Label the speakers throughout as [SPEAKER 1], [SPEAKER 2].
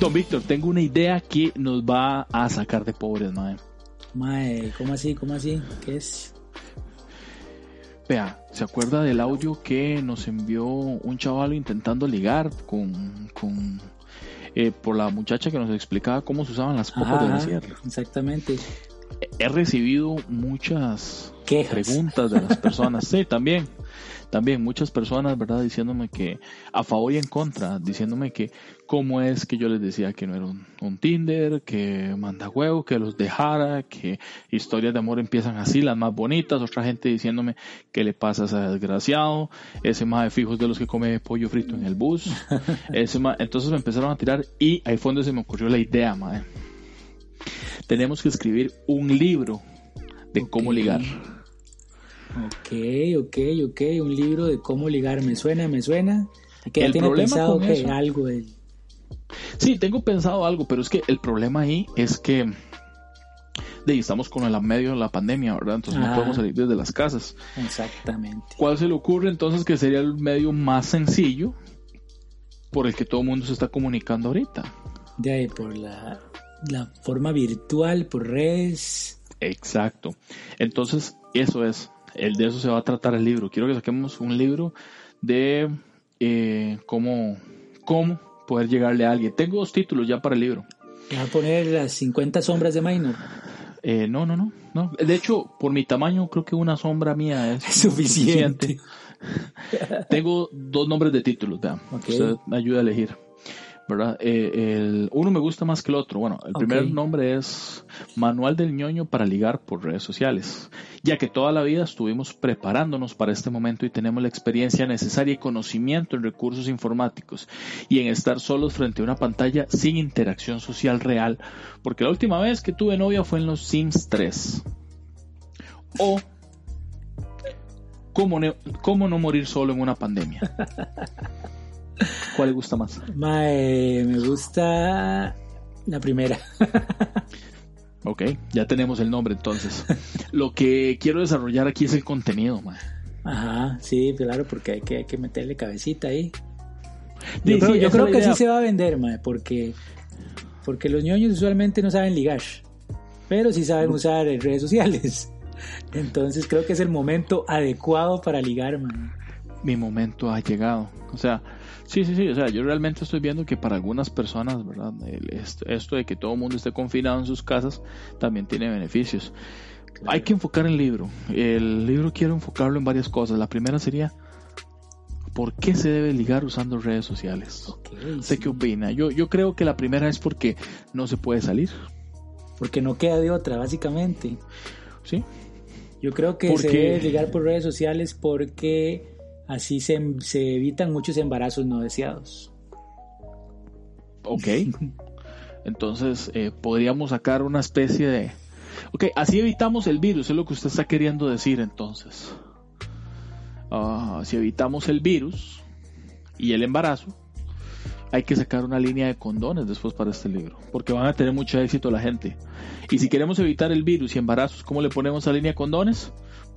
[SPEAKER 1] Don Víctor, tengo una idea que nos va a sacar de pobres, mae.
[SPEAKER 2] Mae, ¿cómo así? ¿Cómo así? ¿Qué es?
[SPEAKER 1] Vea, ¿se acuerda del audio que nos envió un chaval intentando ligar con, con eh, por la muchacha que nos explicaba cómo se usaban las copas de la sierra?
[SPEAKER 2] Exactamente.
[SPEAKER 1] He recibido muchas
[SPEAKER 2] Quejas.
[SPEAKER 1] preguntas de las personas. sí, también. También muchas personas, ¿verdad? Diciéndome que a favor y en contra, diciéndome que cómo es que yo les decía que no era un, un Tinder, que manda huevo, que los dejara, que historias de amor empiezan así, las más bonitas. Otra gente diciéndome que le pasa a ese desgraciado, ese más de fijos de los que come pollo frito en el bus. ese ma- Entonces me empezaron a tirar y ahí fue donde se me ocurrió la idea, madre. Tenemos que escribir un libro de cómo ligar.
[SPEAKER 2] Ok, ok, ok. Un libro de cómo ligar. Me suena, me suena. Que
[SPEAKER 1] El
[SPEAKER 2] tiene
[SPEAKER 1] problema
[SPEAKER 2] pensado
[SPEAKER 1] con
[SPEAKER 2] que
[SPEAKER 1] eso-
[SPEAKER 2] algo de...
[SPEAKER 1] Sí, tengo pensado algo, pero es que el problema ahí es que de estamos con el medio de la pandemia, ¿verdad? Entonces no podemos salir desde las casas.
[SPEAKER 2] Exactamente.
[SPEAKER 1] ¿Cuál se le ocurre entonces que sería el medio más sencillo por el que todo el mundo se está comunicando ahorita?
[SPEAKER 2] De ahí, por la, la forma virtual, por redes.
[SPEAKER 1] Exacto. Entonces, eso es. El de eso se va a tratar el libro. Quiero que saquemos un libro de eh, cómo, cómo poder llegarle a alguien. Tengo dos títulos ya para el libro.
[SPEAKER 2] Le va a poner las 50 sombras de Minor.
[SPEAKER 1] Eh, no, no, no, no. De hecho, por mi tamaño, creo que una sombra mía es
[SPEAKER 2] Es suficiente.
[SPEAKER 1] Tengo dos nombres de títulos, vean.
[SPEAKER 2] Ok.
[SPEAKER 1] Usted me ayuda a elegir. ¿Verdad? Eh, el, uno me gusta más que el otro. Bueno, el primer nombre es Manual del ñoño para ligar por redes sociales. Ya que toda la vida estuvimos preparándonos para este momento y tenemos la experiencia necesaria y conocimiento en recursos informáticos y en estar solos frente a una pantalla sin interacción social real. Porque la última vez que tuve novia fue en los Sims 3. O ¿Cómo, cómo no morir solo en una pandemia? ¿Cuál le gusta más?
[SPEAKER 2] Mae, me gusta la primera.
[SPEAKER 1] Ok, ya tenemos el nombre entonces. Lo que quiero desarrollar aquí es el contenido, mae.
[SPEAKER 2] Ajá, sí, claro, porque hay que, hay que meterle cabecita ahí.
[SPEAKER 1] Sí,
[SPEAKER 2] Yo creo,
[SPEAKER 1] sí,
[SPEAKER 2] yo que
[SPEAKER 1] idea.
[SPEAKER 2] sí se va a vender, mae, porque, porque los ñoños usualmente no saben ligar, pero sí saben usar redes sociales. Entonces creo que es el momento adecuado para ligar, mae.
[SPEAKER 1] Mi momento ha llegado. O sea, sí, sí, sí. O sea, yo realmente estoy viendo que para algunas personas, ¿verdad? Esto, de que todo el mundo esté confinado en sus casas también tiene beneficios. Hay que enfocar el libro. El libro quiero enfocarlo en varias cosas. La primera sería, ¿por qué se debe ligar usando redes sociales?
[SPEAKER 2] Ok,
[SPEAKER 1] sé
[SPEAKER 2] sí,
[SPEAKER 1] qué opina. Yo, yo creo que la primera es porque no se puede salir,
[SPEAKER 2] Porque no queda de otra, básicamente.
[SPEAKER 1] ¿sí?
[SPEAKER 2] Yo creo que
[SPEAKER 1] Porque-
[SPEAKER 2] se debe ligar por redes sociales porque así se, se evitan muchos embarazos no deseados.
[SPEAKER 1] Ok. Entonces, eh, podríamos sacar una especie de... Ok, así evitamos el virus, es lo que usted está queriendo decir entonces. Ah, si evitamos el virus y el embarazo, hay que sacar una línea de condones después para este libro, porque van a tener mucho éxito la gente. Y si queremos evitar el virus y embarazos, ¿cómo le ponemos a línea de condones?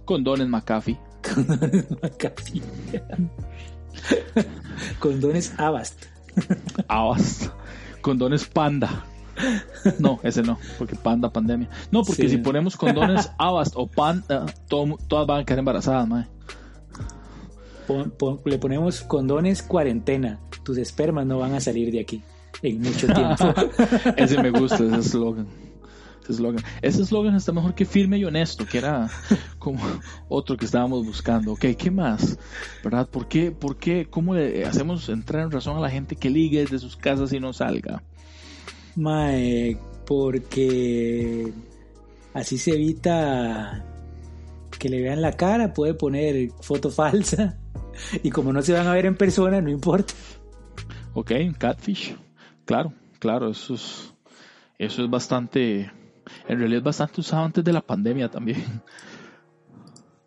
[SPEAKER 1] Condones McAfee.
[SPEAKER 2] Casi. Condones Avast.
[SPEAKER 1] Avast. Condones Panda. No, ese no, porque Panda, pandemia. No, porque
[SPEAKER 2] Sí.
[SPEAKER 1] si ponemos condones Avast o Panda, todo- todas van a quedar embarazadas.
[SPEAKER 2] Pon- pon- le ponemos condones cuarentena. Tus espermas no van a salir de aquí en mucho tiempo.
[SPEAKER 1] Ese me gusta, ese eslogan. Ese eslogan. Ese eslogan está mejor que firme y honesto, que era como otro que estábamos buscando. Ok, ¿qué más? ¿Verdad? ¿Por qué, por qué, cómo le hacemos entrar en razón a la gente que ligue desde sus casas y no salga?
[SPEAKER 2] Mae, porque así se evita que le vean la cara, puede poner foto falsa. Y como no se van a ver en persona, no importa.
[SPEAKER 1] Ok, catfish. Claro, claro, eso es, eso es bastante, en realidad es bastante usado antes de la pandemia también.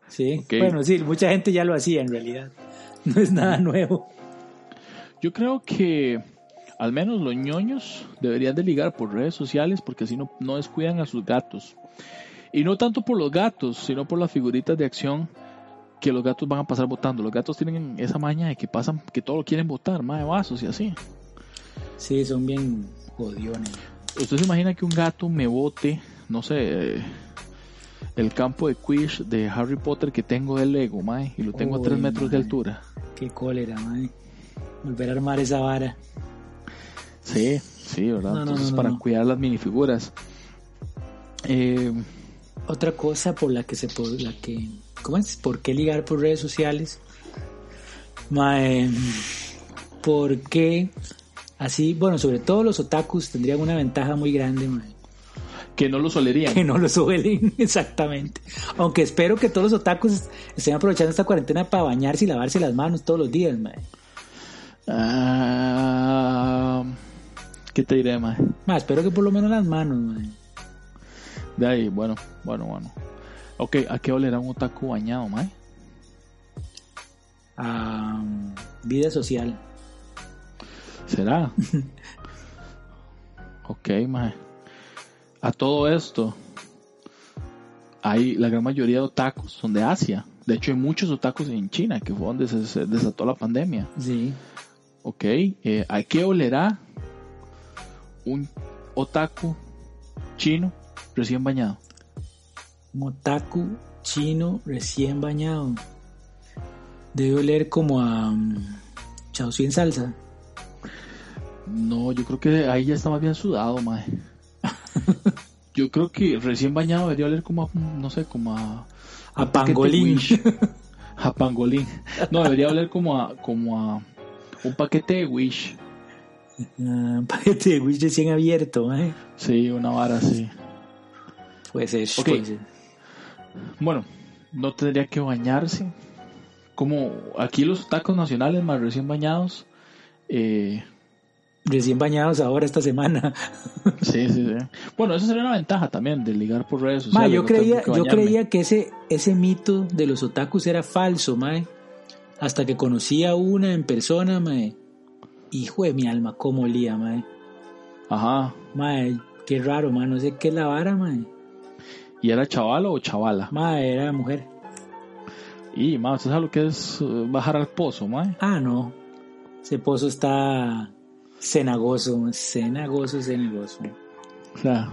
[SPEAKER 2] Sí, bueno, sí, mucha gente ya lo hacía en realidad. No es nada nuevo.
[SPEAKER 1] Yo creo que al menos los ñoños deberían de ligar por redes sociales porque así no, no descuidan a sus gatos. Y no tanto por los gatos, sino por las figuritas de acción que los gatos van a pasar votando. Los gatos tienen esa maña de que pasan, que todo lo quieren votar, más de vasos y así.
[SPEAKER 2] Sí, son bien jodiones.
[SPEAKER 1] ¿Usted se imagina que un gato me bote, no sé, el campo de Quish de Harry Potter que tengo de Lego, mae, y lo tengo a 3
[SPEAKER 2] Uy,
[SPEAKER 1] metros de
[SPEAKER 2] mae.
[SPEAKER 1] altura?
[SPEAKER 2] Qué cólera, madre. Volver a armar esa vara.
[SPEAKER 1] Sí, sí, ¿verdad?
[SPEAKER 2] No,
[SPEAKER 1] Entonces,
[SPEAKER 2] no,
[SPEAKER 1] para cuidar las minifiguras. Eh,
[SPEAKER 2] Otra cosa por la que se por la que ¿cómo es? ¿Por qué ligar por redes sociales? Mae, ¿por qué así, bueno, sobre todo los otakus tendrían una ventaja muy grande, mae,
[SPEAKER 1] que no lo solerían.
[SPEAKER 2] que no lo suelen exactamente. Aunque espero que todos los otakus estén aprovechando esta cuarentena para bañarse y lavarse las manos todos los días, mae.
[SPEAKER 1] Ah, ¿Qué te diré, mae?
[SPEAKER 2] Mae, espero que por lo menos las manos, mae.
[SPEAKER 1] De ahí, bueno, bueno, bueno. Ok, ¿a qué olerá un otaku bañado, mae?
[SPEAKER 2] A vida social.
[SPEAKER 1] ¿Será? ok, mae. A todo esto, hay la gran mayoría de otakus son de Asia. De hecho, hay muchos otakus en China, que fue donde se, desató la pandemia.
[SPEAKER 2] Sí.
[SPEAKER 1] Ok, eh, ¿a qué olerá un otaku chino recién bañado?
[SPEAKER 2] Un otaku chino recién bañado. Debe oler como a um, chausu en salsa.
[SPEAKER 1] No, yo creo que ahí ya está más bien sudado, mae. Yo creo que recién bañado debería oler como a, no sé, como a...
[SPEAKER 2] A
[SPEAKER 1] paquete
[SPEAKER 2] pangolín.
[SPEAKER 1] A pangolín. No, debería oler como a, como a un paquete de Wish.
[SPEAKER 2] Ah, Un paquete de Wish recién abierto, ¿eh?
[SPEAKER 1] Sí, una vara así.
[SPEAKER 2] Puede ser,
[SPEAKER 1] Ok.
[SPEAKER 2] puede ser.
[SPEAKER 1] Bueno, no tendría que bañarse. Como aquí los tacos nacionales más recién bañados. Eh,
[SPEAKER 2] Recién bañados ahora esta semana.
[SPEAKER 1] sí, sí, sí. Bueno, eso sería una ventaja también de ligar por redes
[SPEAKER 2] Ma,
[SPEAKER 1] sociales.
[SPEAKER 2] yo
[SPEAKER 1] no tener
[SPEAKER 2] creía, yo creía que ese, ese mito de los otakus era falso, mae. Hasta que conocí a una en persona, mae. Hijo de mi alma, cómo olía, mae.
[SPEAKER 1] Ajá.
[SPEAKER 2] Mae, qué raro, mae. No sé qué es la vara, mae.
[SPEAKER 1] ¿Y era chaval o chavala?
[SPEAKER 2] Mae, era mujer.
[SPEAKER 1] Y, más, ¿usted sabe lo que es eh, bajar al pozo, mae?
[SPEAKER 2] Ah, no. Ese pozo está cenagoso, cenagoso, cenagoso.
[SPEAKER 1] O sea,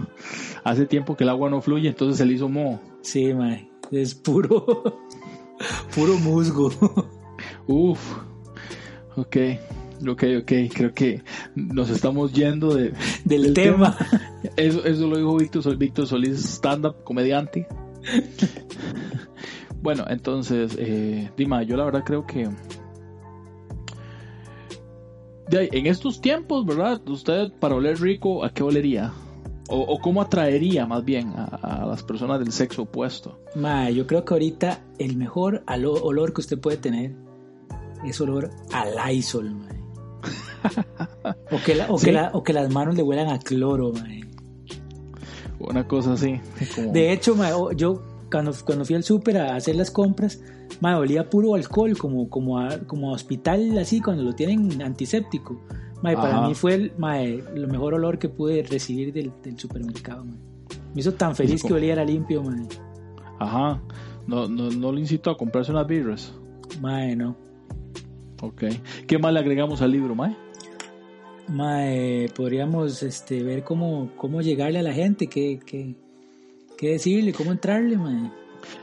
[SPEAKER 1] hace tiempo que el agua no fluye, entonces se le hizo moho.
[SPEAKER 2] Sí, mae. Es puro, puro musgo.
[SPEAKER 1] Uf. Ok. Ok, ok. Creo que nos estamos yendo de,
[SPEAKER 2] Del tema.
[SPEAKER 1] Eso, eso lo dijo Víctor, Víctor Solís, stand-up, comediante. bueno, entonces, eh, Dima, yo la verdad creo que... De en estos tiempos, ¿verdad? Usted para oler rico, ¿a qué olería? O, o cómo atraería más bien a, a las personas del sexo opuesto.
[SPEAKER 2] Mae, yo creo que ahorita el mejor olor que usted puede tener es olor a Lysol, mae. O que, la- o,
[SPEAKER 1] Sí.
[SPEAKER 2] que la- o que las manos le huelan a cloro, mae.
[SPEAKER 1] Una cosa así. como-
[SPEAKER 2] De hecho, mae, o- yo cuando, cuando fui al súper a hacer las compras, mae, olía puro alcohol, como, como, a, como a hospital, así, cuando lo tienen antiséptico. Mae, para mí fue el, mae, lo mejor olor que pude recibir del, del supermercado, mae. Me hizo tan feliz que oliera limpio, mae.
[SPEAKER 1] Ajá. No, no, no le incito a comprarse unas birras.
[SPEAKER 2] Mae, no.
[SPEAKER 1] Ok. ¿Qué más le agregamos al libro, Mae?
[SPEAKER 2] Mae, podríamos este, ver cómo, cómo llegarle a la gente, qué, qué, qué decirle, cómo entrarle, mae.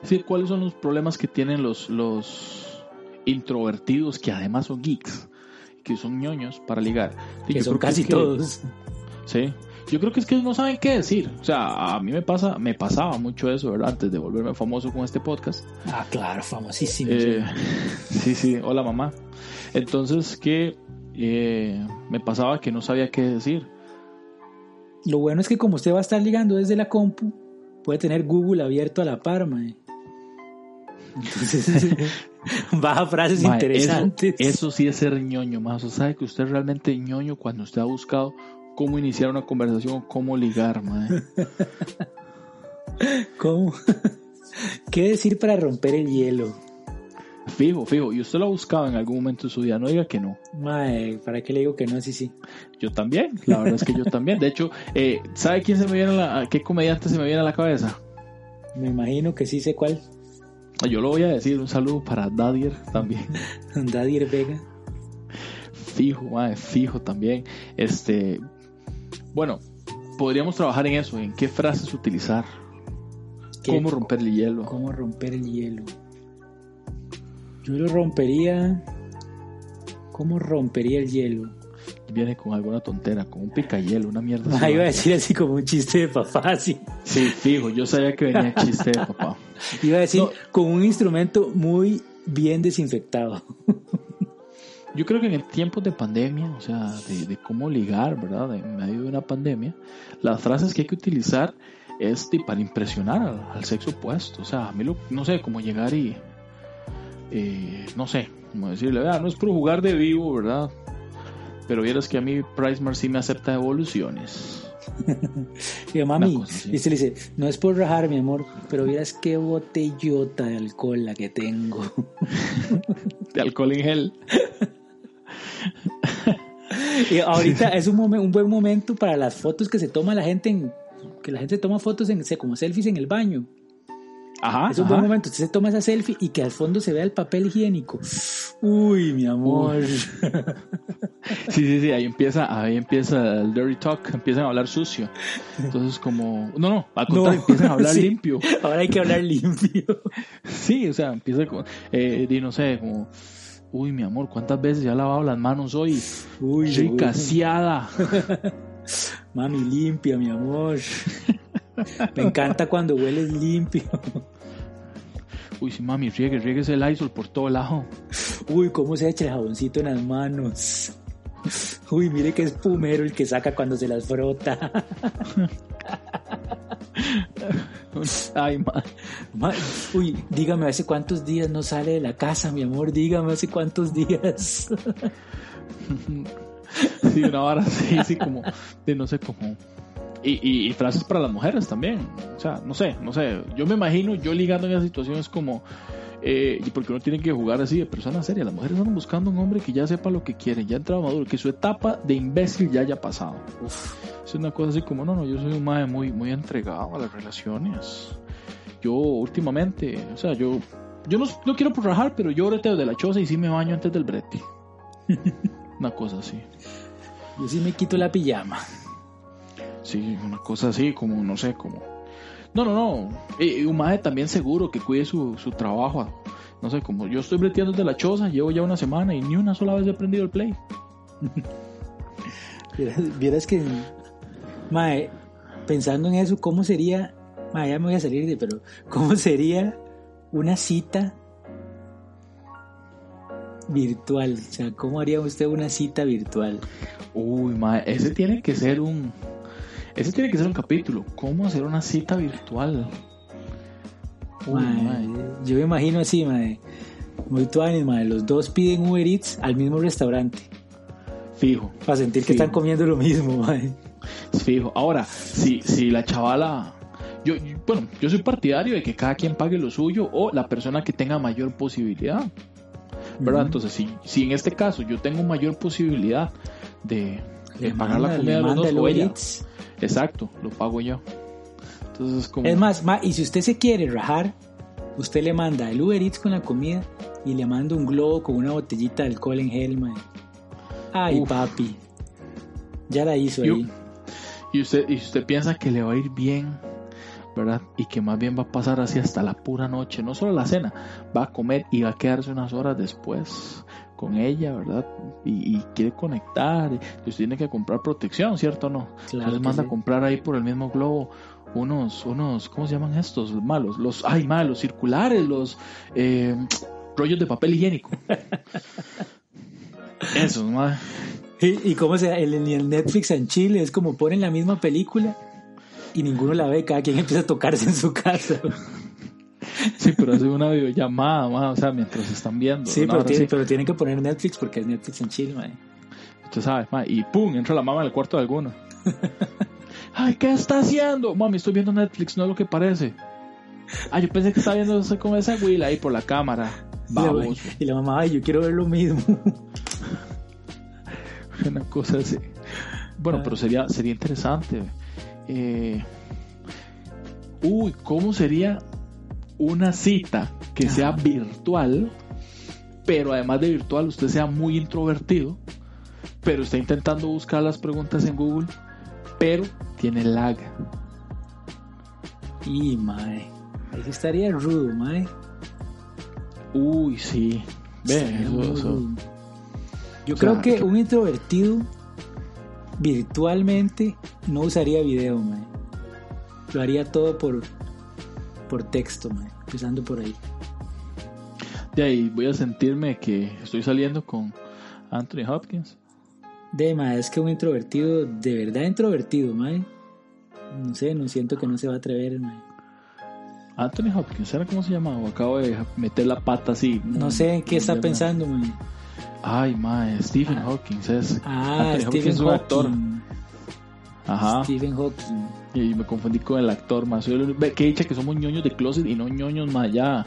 [SPEAKER 1] Sí, ¿cuáles son los problemas que tienen los, los introvertidos que además son geeks? Que son ñoños para ligar. Sí,
[SPEAKER 2] que son casi
[SPEAKER 1] es que-
[SPEAKER 2] todos.
[SPEAKER 1] Sí. Yo creo que es que no saben qué decir. O sea, a mí me pasa, me pasaba mucho eso, ¿verdad? Antes de volverme famoso con este podcast.
[SPEAKER 2] Ah, claro, famosísimo.
[SPEAKER 1] Eh, sí, sí, hola mamá. Entonces que eh, me pasaba que no sabía qué decir.
[SPEAKER 2] Lo bueno es que como usted va a estar ligando desde la compu, puede tener Google abierto a la par, mae. Entonces, baja frases
[SPEAKER 1] Mae,
[SPEAKER 2] interesantes.
[SPEAKER 1] Eso, eso sí es ser ñoño, más. O sea, sabe que usted es realmente ñoño cuando usted ha buscado cómo iniciar una conversación o cómo ligar, mae.
[SPEAKER 2] ¿Cómo? ¿Qué decir para romper el hielo?
[SPEAKER 1] Fijo, fijo. Y usted lo ha buscado en algún momento de su vida. No diga que no.
[SPEAKER 2] Mae, ¿para qué le digo que no? Sí, sí.
[SPEAKER 1] Yo también. La verdad es que yo también. De hecho, eh, ¿sabe quién se me viene a la, a qué comediante se me viene a la cabeza?
[SPEAKER 2] Me imagino que sí sé cuál.
[SPEAKER 1] Yo lo voy a decir, un saludo para Dadier también.
[SPEAKER 2] Dadier Vega.
[SPEAKER 1] Fijo, mae, fijo también. Este, bueno, podríamos trabajar en eso, en qué frases utilizar.
[SPEAKER 2] ¿Qué-
[SPEAKER 1] ¿Cómo romper el hielo?
[SPEAKER 2] ¿Cómo romper el hielo? Yo lo rompería. ¿Cómo rompería el hielo?
[SPEAKER 1] Viene con alguna tontera, con un picayelo, una mierda.
[SPEAKER 2] Ah, iba a decir así como un chiste de papá, sí.
[SPEAKER 1] Sí, fijo, yo sabía que venía el chiste de papá.
[SPEAKER 2] Iba a decir
[SPEAKER 1] No.
[SPEAKER 2] con un instrumento muy bien desinfectado.
[SPEAKER 1] Yo creo que en tiempos de pandemia, o sea, de, de cómo ligar, ¿verdad? En medio de una pandemia, las frases que hay que utilizar es de- para impresionar al, al sexo opuesto. O sea, a mí lo, no sé, como llegar y, eh, no sé, como decirle, "Vea, no es por jugar de vivo, ¿verdad? Pero vieras que a mí Pricemark sí me acepta devoluciones.
[SPEAKER 2] Y yo, mami,
[SPEAKER 1] cosa
[SPEAKER 2] y se le dice, no es por rajar, mi amor, pero vieras qué botellota de alcohol la que tengo.
[SPEAKER 1] De alcohol en gel.
[SPEAKER 2] y ahorita es un, momen- un buen momento para las fotos que se toma la gente en, que la gente toma fotos en, como selfies en el baño.
[SPEAKER 1] Ajá.
[SPEAKER 2] es un
[SPEAKER 1] ajá.
[SPEAKER 2] buen momento. Usted se toma esa selfie y que al fondo se vea el papel higiénico. Uy, mi amor.
[SPEAKER 1] Sí, sí, sí, ahí empieza, ahí empieza el dirty talk, empiezan a hablar sucio. Entonces como, no, no, al contrario, empiezan a hablar
[SPEAKER 2] sí.
[SPEAKER 1] limpio.
[SPEAKER 2] Ahora hay que hablar limpio.
[SPEAKER 1] Sí, o sea, empieza con, eh, di, no sé, como, uy, mi amor, ¿cuántas veces ya he lavado las manos hoy?
[SPEAKER 2] Uy,
[SPEAKER 1] Rica.
[SPEAKER 2] Mami, limpia, mi amor. Me encanta cuando hueles limpio.
[SPEAKER 1] Uy, sí, mami, riegue, riegue el Lysol por todo lado.
[SPEAKER 2] Uy, cómo se echa el jaboncito en las manos. Uy, mire qué espumero el que saca cuando se las frota.
[SPEAKER 1] Ay, ma.
[SPEAKER 2] Ma- Uy, dígame, ¿hace cuántos días no sale de la casa, mi amor? Dígame, ¿hace cuántos días?
[SPEAKER 1] Sí, una vara así, sí, como, de no sé, como... Y, y- y frases para las mujeres también. O sea, no sé, no sé. Yo me imagino yo ligando en esa situación es como... Eh, porque uno tiene que jugar así de persona seria. Las mujeres andan buscando un hombre que ya sepa lo que quiere, ya ha entrado maduro, que su etapa de imbécil ya haya pasado. Uf, es una cosa así como, no, no, yo soy un madre muy, muy entregado a las relaciones. Yo últimamente, o sea, yo, yo no, no quiero por rajar, pero yo breteo de la choza y sí me baño antes del brete. una cosa así.
[SPEAKER 2] Yo sí me quito la pijama.
[SPEAKER 1] Sí, una cosa así, como, no sé, como... No, no, no. Y, y un maje también seguro que cuide su, su trabajo. No sé, como yo estoy breteando desde la choza, llevo ya una semana y ni una sola vez he prendido el play.
[SPEAKER 2] Vieras, vieras que, mae, pensando en eso, ¿cómo sería? Mae, ya me voy a salir de, pero ¿cómo sería una cita virtual? O sea, ¿cómo haría usted una cita virtual?
[SPEAKER 1] Uy, maje, ese tiene que ser un... Ese tiene que ser un capítulo. ¿Cómo hacer una cita virtual? Uy,
[SPEAKER 2] yo me imagino así, mae, muy tuanis, mae, los dos piden Uber Eats al mismo restaurante
[SPEAKER 1] Fijo,
[SPEAKER 2] para sentir que están comiendo lo mismo, mae.
[SPEAKER 1] fijo. Ahora, si, si la chavala... Yo, yo- bueno, yo soy partidario de que cada quien pague lo suyo o la persona que tenga mayor posibilidad. ¿verdad? Entonces, si, si en este caso yo tengo mayor posibilidad de, de pagar la comida de los dos, o ella,
[SPEAKER 2] Eats.
[SPEAKER 1] Exacto, lo pago yo. Entonces, como,
[SPEAKER 2] Es más, ma, y si usted se quiere rajar, usted le manda el Uber Eats con la comida y le manda un globo con una botellita de alcohol en gel, mae. Ay,
[SPEAKER 1] Uf.
[SPEAKER 2] papi. Ya la hizo
[SPEAKER 1] Yo-
[SPEAKER 2] ahí.
[SPEAKER 1] y usted, y usted piensa que le va a ir bien, ¿verdad? Y que más bien va a pasar así hasta la pura noche, no solo la cena, va a comer y va a quedarse unas horas después con ella, ¿verdad? Y, y quiere conectar, usted tiene que comprar protección, ¿cierto o no?
[SPEAKER 2] Claro
[SPEAKER 1] Entonces manda
[SPEAKER 2] sí.
[SPEAKER 1] a comprar ahí por el mismo globo unos, unos, ¿cómo se llaman estos? Los malos, los, ay, malos, circulares, los eh, rollos de papel higiénico. Esos, madre.
[SPEAKER 2] Y, y cómo se el, el Netflix en Chile es como ponen la misma película y ninguno la ve, cada quien empieza a tocarse en su casa.
[SPEAKER 1] Sí, pero hace una videollamada, ma, o sea, mientras están viendo.
[SPEAKER 2] Sí, pero, tiene- tienen que poner Netflix porque es Netflix en Chile, mae.
[SPEAKER 1] Usted sabe, ma, y pum, entra la mamá en el cuarto de alguno. Ay, ¿qué está haciendo? Mami, estoy viendo Netflix, no es lo que parece. Ay, yo pensé que estaba viendo como esa Will ahí por la cámara. Vamos,
[SPEAKER 2] y la mamá, ay, yo quiero ver lo mismo.
[SPEAKER 1] una cosa así. Bueno,
[SPEAKER 2] Ah.
[SPEAKER 1] pero sería, sería interesante. Eh, uy, ¿cómo sería una cita que sea virtual, pero además de virtual usted sea muy introvertido, pero está intentando buscar las preguntas en Google, pero tiene lag?
[SPEAKER 2] Y, mae. Ahí estaría rudo, mae.
[SPEAKER 1] Uy, sí. Ve, eso-.
[SPEAKER 2] Yo
[SPEAKER 1] O sea,
[SPEAKER 2] creo que
[SPEAKER 1] que-
[SPEAKER 2] un introvertido virtualmente no usaría video, mae. Lo haría todo por, por texto. Empezando por ahí.
[SPEAKER 1] De ahí voy a sentirme que estoy saliendo con Anthony Hopkins.
[SPEAKER 2] De, mae, es que un introvertido, de verdad introvertido, mae. No sé, no siento que no se va a atrever, mae.
[SPEAKER 1] Anthony Hopkins, ¿sabes cómo se llama? O acabo de meter la pata así.
[SPEAKER 2] No sé en qué está pensando, mae.
[SPEAKER 1] Ay, mae, Stephen
[SPEAKER 2] Ah.
[SPEAKER 1] Hawking es.
[SPEAKER 2] Ah,
[SPEAKER 1] Anthony Hopkins
[SPEAKER 2] Stephen
[SPEAKER 1] es un actor. Ajá.
[SPEAKER 2] Stephen Hawking.
[SPEAKER 1] Y me confundí con el actor, más. Que dicha que somos ñoños de closet y no ñoños más ya.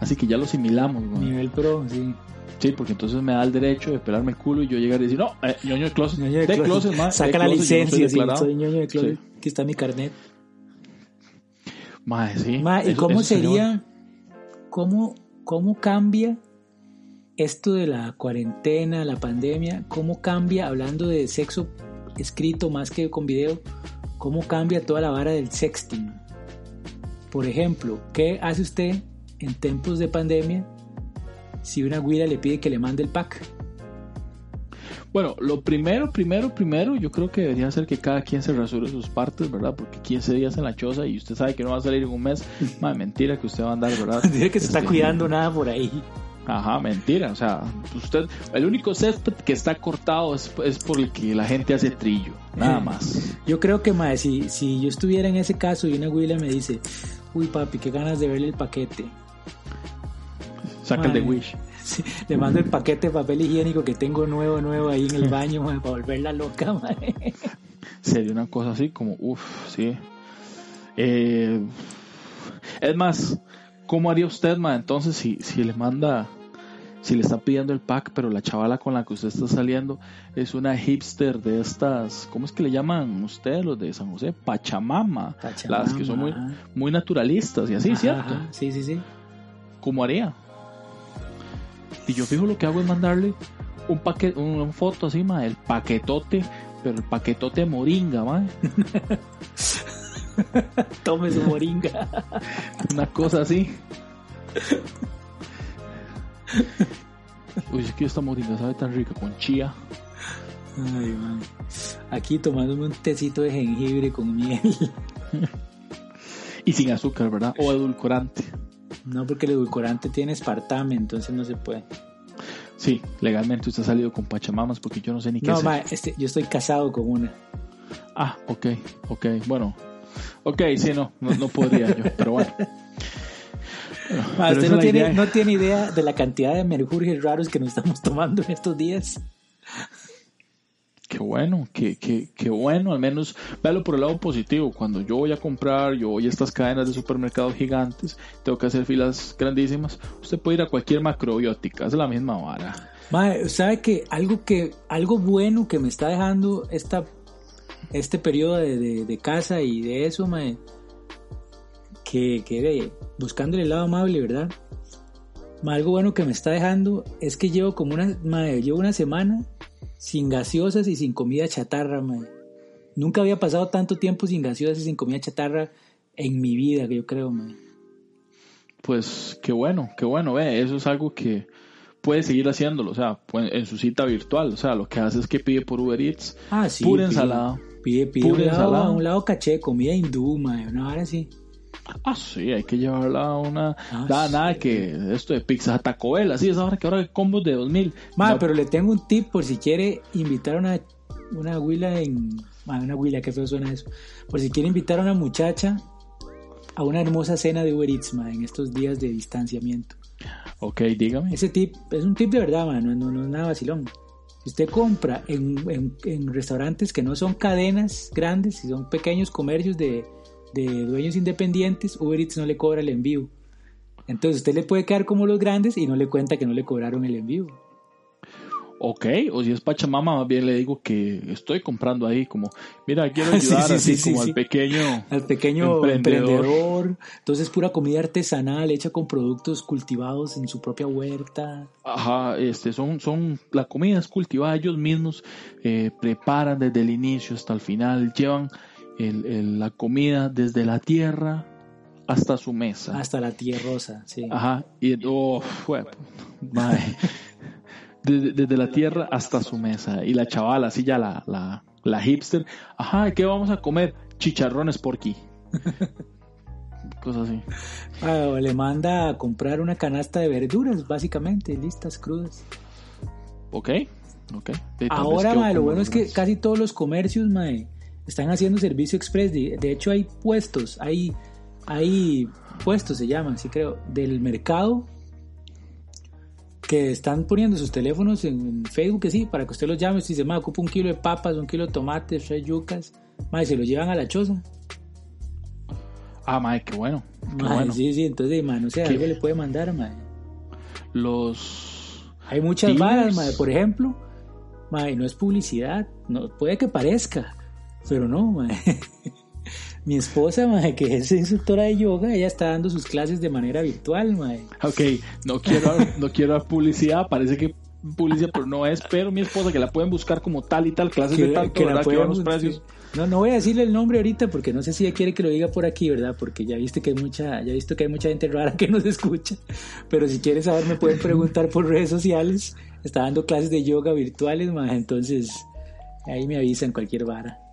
[SPEAKER 1] Así que ya lo asimilamos, güey.
[SPEAKER 2] Nivel pro, sí.
[SPEAKER 1] Sí, porque entonces me da el derecho de pelarme el culo y yo llegar y decir, no, eh, ñoño de closet.
[SPEAKER 2] Ñoño de
[SPEAKER 1] de
[SPEAKER 2] closet.
[SPEAKER 1] de
[SPEAKER 2] Saca la
[SPEAKER 1] closet, no
[SPEAKER 2] licencia, sí,
[SPEAKER 1] declarado.
[SPEAKER 2] soy ñoño de closet.
[SPEAKER 1] Sí.
[SPEAKER 2] Aquí está mi carnet.
[SPEAKER 1] Mae, sí.
[SPEAKER 2] Ma, ¿Y
[SPEAKER 1] Eso-
[SPEAKER 2] cómo
[SPEAKER 1] eso sería
[SPEAKER 2] sería, cómo, cómo cambia esto de la cuarentena, la pandemia? ¿Cómo cambia, hablando de sexo escrito más que con video, cómo cambia toda la vara del sexting? Por ejemplo, ¿qué hace usted en tiempos de pandemia si una güira le pide que le mande el pack?
[SPEAKER 1] Bueno, lo primero, primero, primero, yo creo que debería ser que cada quien se rasure sus partes, ¿verdad? Porque 15 días en la choza y usted sabe que no va a salir en un mes. Madre, mentira que usted va a andar, ¿verdad?
[SPEAKER 2] Dice que se está
[SPEAKER 1] Este,
[SPEAKER 2] cuidando nada por ahí.
[SPEAKER 1] Ajá, mentira. O sea, usted, el único césped que está cortado es, es por el que la gente hace trillo, nada más.
[SPEAKER 2] Yo creo que, mae, si, si yo estuviera en ese caso y una güila me dice, uy papi, qué ganas de verle el paquete.
[SPEAKER 1] Saca el de. Wish.
[SPEAKER 2] Sí, le mando el paquete de papel higiénico que tengo nuevo, nuevo ahí en el baño, mae, para volverla loca, mae.
[SPEAKER 1] Sería una cosa así como, uff, sí. Eh, es más, ¿cómo haría usted, ma? Entonces, si, si le manda, si le está pidiendo el pack, pero la chavala con la que usted está saliendo es una hipster de estas, ¿cómo es que le llaman ustedes los de San José? Pachamama.
[SPEAKER 2] Pachamama,
[SPEAKER 1] Las que son muy, muy naturalistas y así,
[SPEAKER 2] Ajá,
[SPEAKER 1] ¿cierto?
[SPEAKER 2] ajá, Sí, sí, sí.
[SPEAKER 1] ¿Cómo haría? Y yo fijo lo que hago es mandarle un paquete, una foto así, ma, el paquetote, pero el paquetote moringa, ma.
[SPEAKER 2] Tome su moringa.
[SPEAKER 1] Una cosa así. Uy, es que esta moringa sabe tan rica con chía.
[SPEAKER 2] Ay, man. Aquí tomándome un tecito de jengibre con miel.
[SPEAKER 1] Y sin azúcar, ¿verdad? O edulcorante.
[SPEAKER 2] No, porque el edulcorante tiene espartame, entonces no se puede.
[SPEAKER 1] Sí, legalmente usted ha salido con pachamamas porque yo no sé ni qué
[SPEAKER 2] No,
[SPEAKER 1] es.
[SPEAKER 2] ma, este, yo estoy casado con una.
[SPEAKER 1] Ah, ok, ok, bueno. Ok, sí, no, no, no podría yo, pero bueno.
[SPEAKER 2] Ma,
[SPEAKER 1] Pero
[SPEAKER 2] usted no tiene,
[SPEAKER 1] idea.
[SPEAKER 2] no tiene idea de la cantidad de mercurios raros que nos estamos tomando en estos días.
[SPEAKER 1] Qué bueno, qué, qué, qué bueno, al menos véalo por el lado positivo. Cuando yo voy a comprar, yo voy a estas cadenas de supermercados gigantes, tengo que hacer filas grandísimas. Usted puede ir a cualquier macrobiótica, es la misma vara.
[SPEAKER 2] Mae, ¿sabe que algo que algo bueno que me está dejando esta este periodo de, de- de casa y de eso, mae, que, que de- buscando el lado amable, ¿verdad? Algo bueno que me está dejando es que llevo como una mae, llevo una semana sin gaseosas y sin comida chatarra, mae. Nunca había pasado tanto tiempo sin gaseosas y sin comida chatarra en mi vida, que yo creo, mae.
[SPEAKER 1] Pues qué bueno, qué bueno, ve, eso es algo que puede seguir haciéndolo, o sea, puede- en su cita virtual, o sea, lo que hace es que pide por Uber Eats,
[SPEAKER 2] Ah, sí.
[SPEAKER 1] pura
[SPEAKER 2] pide-
[SPEAKER 1] ensalada.
[SPEAKER 2] Pide, pide un, lado, un lado caché, comida hindú, mae, una hora así.
[SPEAKER 1] Ah, sí, hay que llevarla a una...
[SPEAKER 2] Ah,
[SPEAKER 1] nada,
[SPEAKER 2] sí.
[SPEAKER 1] nada que esto de pizza Taco Bell, así es ahora que ahora hay combos de 2000.
[SPEAKER 2] Ma,
[SPEAKER 1] No,
[SPEAKER 2] pero le tengo un tip por si quiere invitar a una, una huila en... una huila, qué feo suena eso. Por si quiere invitar a una muchacha a una hermosa cena de Uber Eats, en estos días de distanciamiento.
[SPEAKER 1] Ok, dígame.
[SPEAKER 2] Ese tip es un tip de verdad, ma, no, no, no es nada vacilón. Si usted compra en, en- restaurantes que no son cadenas grandes, si son pequeños comercios de, de dueños independientes, Uber Eats no le cobra el envío. Entonces usted le puede quedar como los grandes y no le cuenta que no le cobraron el envío.
[SPEAKER 1] Ok, o si es Pachamama, más bien le digo que estoy comprando ahí, como, mira, quiero ayudar así como al pequeño,
[SPEAKER 2] al pequeño emprendedor. Entonces, pura comida artesanal hecha con productos cultivados en su propia huerta.
[SPEAKER 1] Ajá, este, son, son, la comida es cultivada, ellos mismos eh, preparan desde el inicio hasta el final, llevan el, la comida desde la tierra hasta su mesa.
[SPEAKER 2] Hasta la tierrosa, sí.
[SPEAKER 1] Ajá, y, oh, fue, desde, la tierra hasta su mesa. Y la chavala, así ya la, la, la hipster, ajá, ¿qué vamos a comer? Chicharrones por aquí. Cosas así.
[SPEAKER 2] Ah, le manda a comprar una canasta de verduras, básicamente, listas, crudas.
[SPEAKER 1] Ok, ok.
[SPEAKER 2] Ahora, lo bueno es que casi todos los comercios, mae, están haciendo servicio express. De, de hecho, hay puestos, hay, hay puestos, se llaman, sí creo, del mercado que están poniendo sus teléfonos en Facebook, que sí, para que usted los llame, si se me ocupa un kilo de papas, un kilo de tomates, tres yucas, más se lo llevan a la choza.
[SPEAKER 1] Ah, madre, qué bueno.
[SPEAKER 2] Sí, sí, entonces, man, no sé, algo le puede mandar, madre.
[SPEAKER 1] Los.
[SPEAKER 2] Hay muchas varas, madre, por ejemplo, madre, no es publicidad, no, puede que parezca, pero no, madre. Mi esposa, mae, que es instructora de yoga, ella está dando sus clases de manera virtual, mae.
[SPEAKER 1] Ok, no quiero, no quiero dar publicidad, parece que publicidad, pero no es, pero mi esposa que la pueden buscar como tal y tal, clases de tal, que, la los precios.
[SPEAKER 2] No, no voy a decirle el nombre ahorita porque no sé si ella quiere que lo diga por aquí, ¿verdad? Porque ya viste que hay mucha, ya visto que hay mucha gente rara que nos escucha. Pero si quieres saber, me pueden preguntar por redes sociales. Está dando clases de yoga virtuales, más entonces ahí me avisan cualquier vara.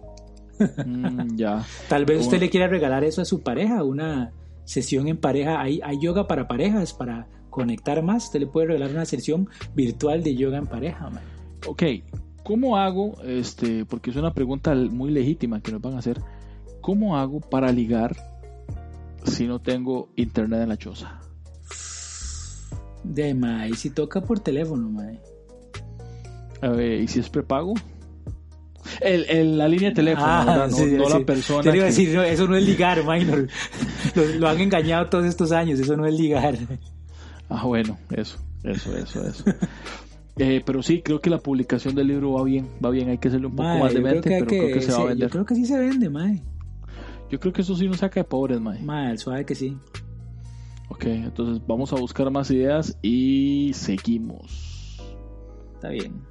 [SPEAKER 1] Mm, ya.
[SPEAKER 2] Tal vez usted le quiera regalar eso a su pareja, una sesión en pareja. Hay, hay yoga para parejas, para conectar más. Usted le puede regalar una sesión virtual de yoga en pareja.
[SPEAKER 1] Ok, ¿cómo hago? Este, porque es una pregunta muy legítima que nos van a hacer. ¿Cómo hago para ligar si no tengo internet en la choza?
[SPEAKER 2] De y si toca por teléfono, mae.
[SPEAKER 1] ¿Y si es prepago? El, la línea de teléfono, ah, no, la persona.
[SPEAKER 2] Te iba a decir, eso no es ligar, minor. Lo, han engañado todos estos años, eso no es ligar.
[SPEAKER 1] Ah, bueno, eso, eso, eso, eso. Eh, pero sí, creo que la publicación del libro va bien, va bien, hay que hacerle un poco más de mente, pero creo que se va a vender.
[SPEAKER 2] Yo creo que sí se vende, mae.
[SPEAKER 1] Yo creo que eso sí nos saca de pobres, mae.
[SPEAKER 2] Mae, suave que sí.
[SPEAKER 1] Ok, entonces vamos a buscar más ideas y seguimos.
[SPEAKER 2] Está bien.